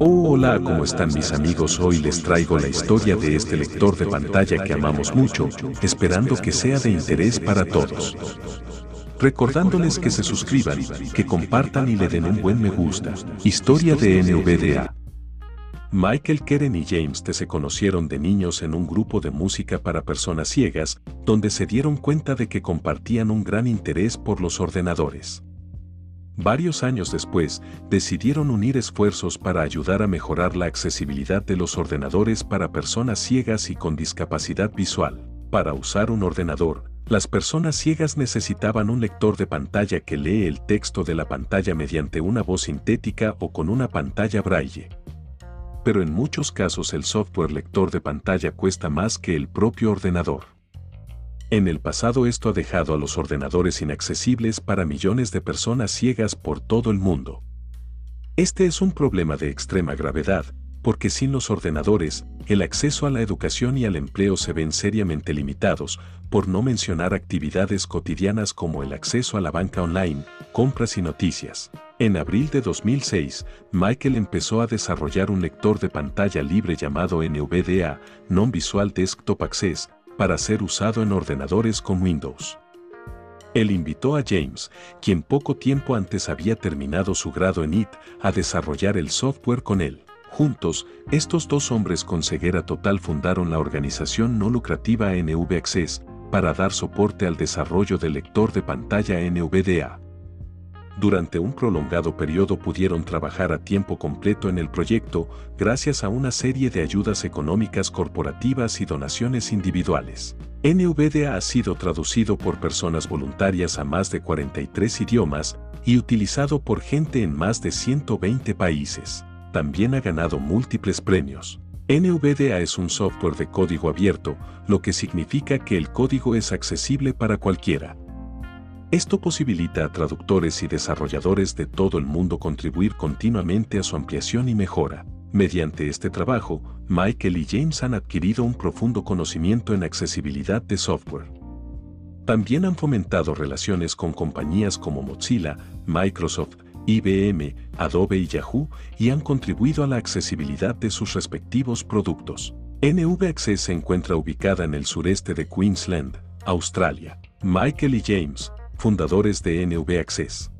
Hola, ¿cómo están mis amigos? Hoy les traigo la historia de este lector de pantalla que amamos mucho, esperando que sea de interés para todos. Recordándoles que se suscriban, que compartan y le den un buen me gusta. Historia de NVDA. Michael Keren y James T. se conocieron de niños en un grupo de música para personas ciegas, donde se dieron cuenta de que compartían un gran interés por los ordenadores. Varios años después, decidieron unir esfuerzos para ayudar a mejorar la accesibilidad de los ordenadores para personas ciegas y con discapacidad visual. Para usar un ordenador, las personas ciegas necesitaban un lector de pantalla que lee el texto de la pantalla mediante una voz sintética o con una pantalla braille pero en muchos casos el software lector de pantalla cuesta más que el propio ordenador. En el pasado esto ha dejado a los ordenadores inaccesibles para millones de personas ciegas por todo el mundo. Este es un problema de extrema gravedad, porque sin los ordenadores, el acceso a la educación y al empleo se ven seriamente limitados, por no mencionar actividades cotidianas como el acceso a la banca online, compras y noticias. En abril de 2006, Michael empezó a desarrollar un lector de pantalla libre llamado NVDA, Non-Visual Desktop Access, para ser usado en ordenadores con Windows. Él invitó a James, quien poco tiempo antes había terminado su grado en IT, a desarrollar el software con él. Juntos, estos dos hombres con ceguera total fundaron la organización no lucrativa NV Access para dar soporte al desarrollo del lector de pantalla NVDA durante un prolongado periodo pudieron trabajar a tiempo completo en el proyecto gracias a una serie de ayudas económicas corporativas y donaciones individuales. NVDA ha sido traducido por personas voluntarias a más de 43 idiomas y utilizado por gente en más de 120 países. También ha ganado múltiples premios. NVDA es un software de código abierto, lo que significa que el código es accesible para cualquiera. Esto posibilita a traductores y desarrolladores de todo el mundo contribuir continuamente a su ampliación y mejora. Mediante este trabajo, Michael y James han adquirido un profundo conocimiento en accesibilidad de software. También han fomentado relaciones con compañías como Mozilla, Microsoft, IBM, Adobe y Yahoo y han contribuido a la accesibilidad de sus respectivos productos. NV se encuentra ubicada en el sureste de Queensland, Australia. Michael y James, fundadores de NV Access.